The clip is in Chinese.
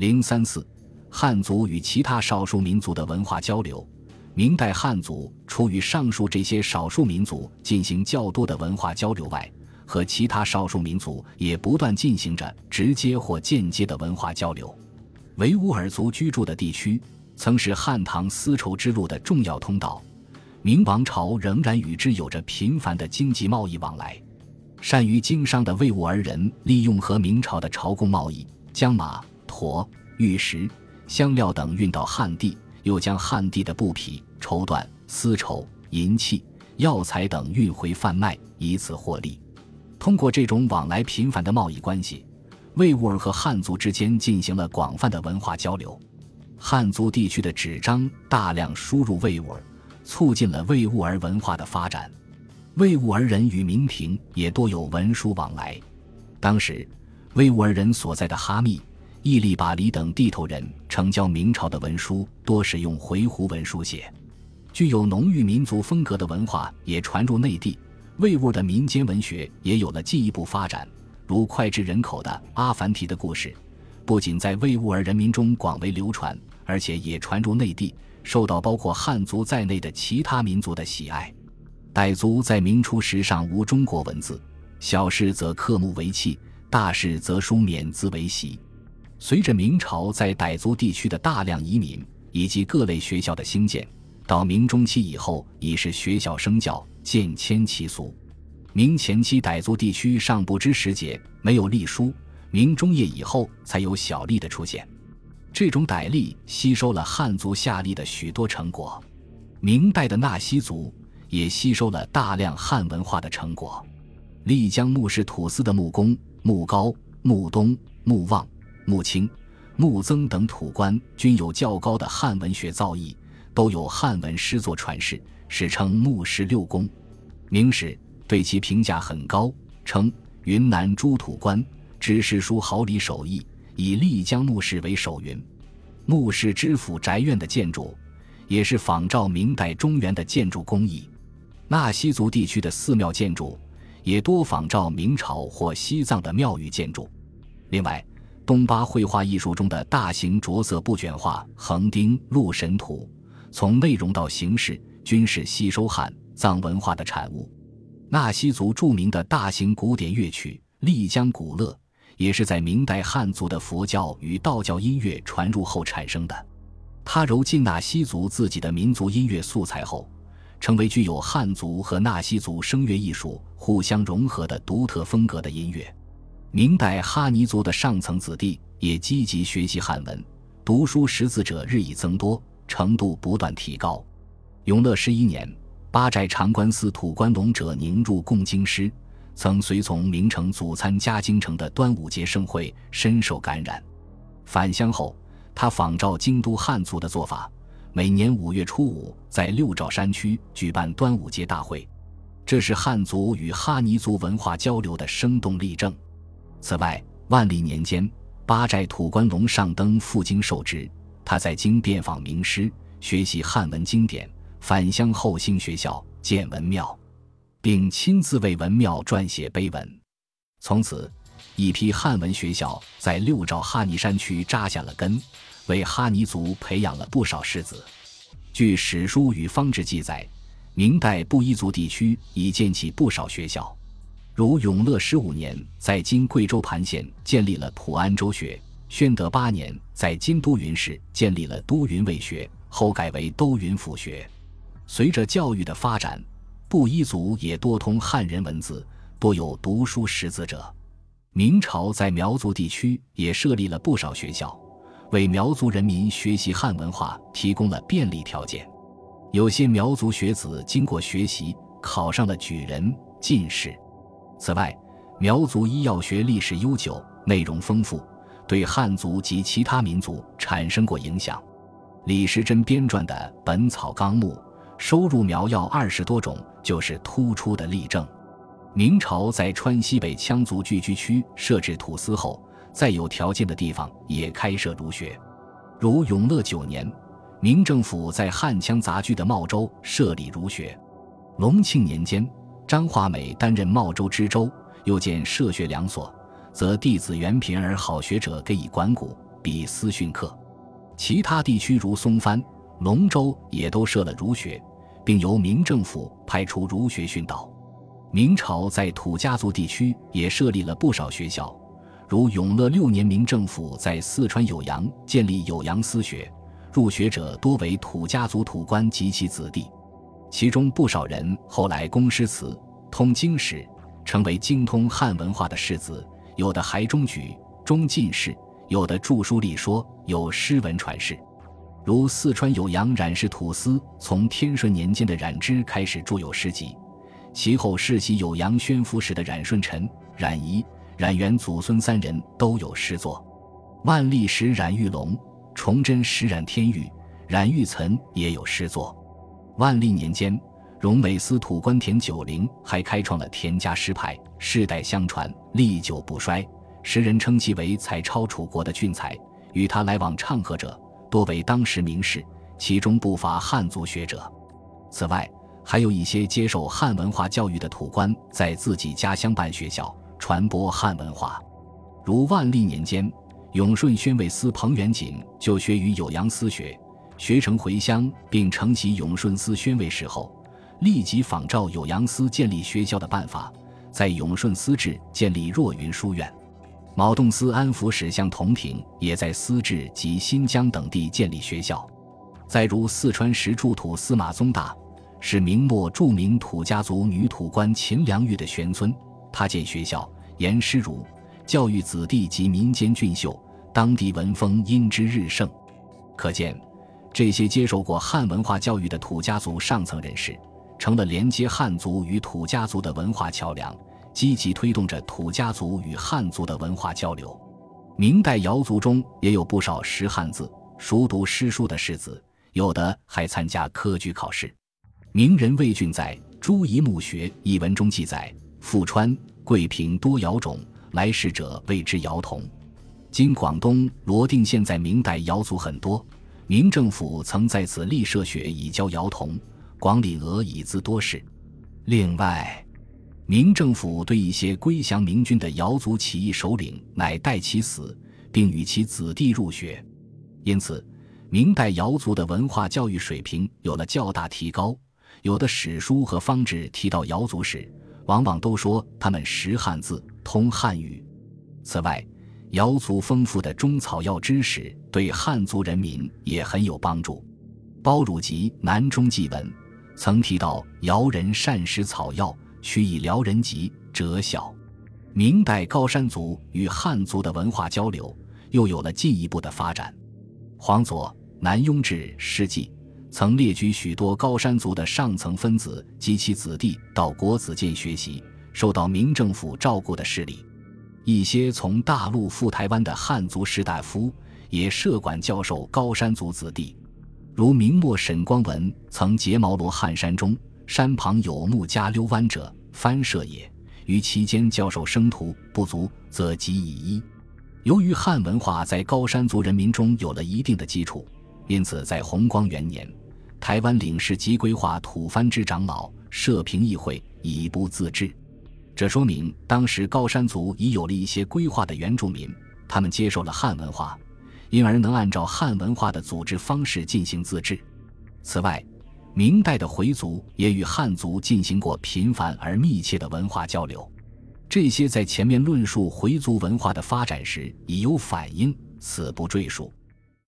零三四，汉族与其他少数民族的文化交流。明代汉族除与上述这些少数民族进行较多的文化交流外，和其他少数民族也不断进行着直接或间接的文化交流。维吾尔族居住的地区曾是汉唐丝绸之路的重要通道，明王朝仍然与之有着频繁的经济贸易往来。善于经商的维吾尔人利用和明朝的朝贡贸易，将马、驼、玉石、香料等运到汉地，又将汉地的布匹、绸缎、丝绸、银器、药材等运回贩卖，以此获利。通过这种往来频繁的贸易关系，维吾尔和汉族之间进行了广泛的文化交流。汉族地区的纸张大量输入维吾尔，促进了维吾尔文化的发展。维吾尔人与明廷也多有文书往来。当时，维吾尔人所在的哈密、伊利巴里等地头人呈交明朝的文书，多使用回鹘文书写。具有浓郁民族风格的文化也传入内地。魏吾的民间文学也有了进一步发展，如脍炙人口的《阿凡提》的故事，不仅在维吾尔人民中广为流传，而且也传入内地，受到包括汉族在内的其他民族的喜爱。傣族在明初时尚无中国文字，小事则刻木为器，大事则书免字为习。随着明朝在傣族地区的大量移民以及各类学校的兴建，到明中期以后已是学校生教。渐迁其俗，明前期傣族地区尚不知时节，没有隶书；明中叶以后才有小隶的出现。这种傣隶吸收了汉族夏隶的许多成果。明代的纳西族也吸收了大量汉文化的成果。丽江木氏土司的木工、木高、木东、木旺、木青、木曾等土官均有较高的汉文学造诣，都有汉文诗作传世。史称木氏六公，明史对其评价很高，称云南诸土官知诗书好礼手艺，以丽江木氏为首云。木氏知府宅院的建筑也是仿照明代中原的建筑工艺。纳西族地区的寺庙建筑也多仿照明朝或西藏的庙宇建筑。另外，东巴绘画艺术中的大型着色布卷画横丁鹿神图，从内容到形式。均是吸收汉藏文化的产物。纳西族著名的大型古典乐曲《丽江古乐》，也是在明代汉族的佛教与道教音乐传入后产生的。它揉进纳西族自己的民族音乐素材后，成为具有汉族和纳西族声乐艺术互相融合的独特风格的音乐。明代哈尼族的上层子弟也积极学习汉文，读书识字者日益增多，程度不断提高。永乐十一年，八寨长官司土官龙者宁入贡京师，曾随从明成祖参加京城的端午节盛会，深受感染。返乡后，他仿照京都汉族的做法，每年五月初五在六诏山区举办端午节大会，这是汉族与哈尼族文化交流的生动例证。此外，万历年间，八寨土官龙上登赴京受职，他在京遍访名师，学习汉文经典。返乡后兴学校建文庙，并亲自为文庙撰写碑文。从此，一批汉文学校在六诏哈尼山区扎下了根，为哈尼族培养了不少士子。据史书与方志记载，明代布依族地区已建起不少学校，如永乐十五年在今贵州盘县建立了普安州学，宣德八年在今都匀市建立了都匀卫学，后改为都匀府学。随着教育的发展，布依族也多通汉人文字，多有读书识字者。明朝在苗族地区也设立了不少学校，为苗族人民学习汉文化提供了便利条件。有些苗族学子经过学习，考上了举人、进士。此外，苗族医药学历史悠久，内容丰富，对汉族及其他民族产生过影响。李时珍编撰的《本草纲目》。收入苗药二十多种，就是突出的例证。明朝在川西北羌族聚居区设置土司后，在有条件的地方也开设儒学，如永乐九年，明政府在汉羌杂居的茂州设立儒学；隆庆年间，张化美担任茂州知州，又建设学两所，则弟子元平而好学者给以管谷，比私训课。其他地区如松藩、龙州也都设了儒学，并由明政府派出儒学训导。明朝在土家族地区也设立了不少学校，如永乐六年，明政府在四川酉阳建立酉阳私学，入学者多为土家族土官及其子弟，其中不少人后来工诗词、通经史，成为精通汉文化的士子，有的还中举、中进士，有的著书立说，有诗文传世。如四川酉阳冉氏土司，从天顺年间的冉之开始著有诗集。其后世袭酉阳宣抚使的冉顺臣、冉仪、冉元祖孙三人都有诗作。万历时冉玉龙、崇祯时冉天玉、冉玉岑也有诗作。万历年间，荣美司土官田九龄还开创了田家诗派，世代相传，历久不衰。时人称其为才超楚国的俊才。与他来往唱和者，多为当时名士，其中不乏汉族学者。此外，还有一些接受汉文化教育的土官，在自己家乡办学校，传播汉文化。如万历年间，永顺宣慰司彭元景就学于酉阳私学，学成回乡，并承袭永顺司宣慰使后，立即仿照酉阳司建立学校的办法，在永顺司治建立若云书院。毛洞司安抚使向同平也在司治及新疆等地建立学校。再如四川石柱土司马宗大。是明末著名土家族女土官秦良玉的玄孙，他建学校，严师儒，教育子弟及民间俊秀，当地文风因之日盛。可见，这些接受过汉文化教育的土家族上层人士，成了连接汉族与土家族的文化桥梁，积极推动着土家族与汉族的文化交流。明代瑶族中也有不少识汉字、熟读诗书的士子，有的还参加科举考试。名人魏俊在《朱夷墓穴》一文中记载：富川、桂平多瑶种，来使者谓之瑶童。今广东罗定县在明代瑶族很多，明政府曾在此立设学以教瑶童，广礼额以资多士。另外，明政府对一些归降明军的瑶族起义首领，乃待其死，并与其子弟入学，因此，明代瑶族的文化教育水平有了较大提高。有的史书和方志提到瑶族时，往往都说他们识汉字、通汉语。此外，瑶族丰富的中草药知识对汉族人民也很有帮助。《包汝吉南中记文》曾提到瑶人善识草药，取以疗人疾折小。明代高山族与汉族的文化交流又有了进一步的发展。黄佐《南雍志诗记》。曾列举许多高山族的上层分子及其子弟到国子监学习，受到明政府照顾的事例。一些从大陆赴台湾的汉族士大夫也设馆教授高山族子弟，如明末沈光文曾结毛罗汉山中，山旁有木家溜湾者，翻社也。于其间教授生徒不足，则即以一。由于汉文化在高山族人民中有了一定的基础，因此在弘光元年。台湾领事即规划土蕃之长老设评议会，以不自治。这说明当时高山族已有了一些规划的原住民，他们接受了汉文化，因而能按照汉文化的组织方式进行自治。此外，明代的回族也与汉族进行过频繁而密切的文化交流。这些在前面论述回族文化的发展时已有反应，此不赘述。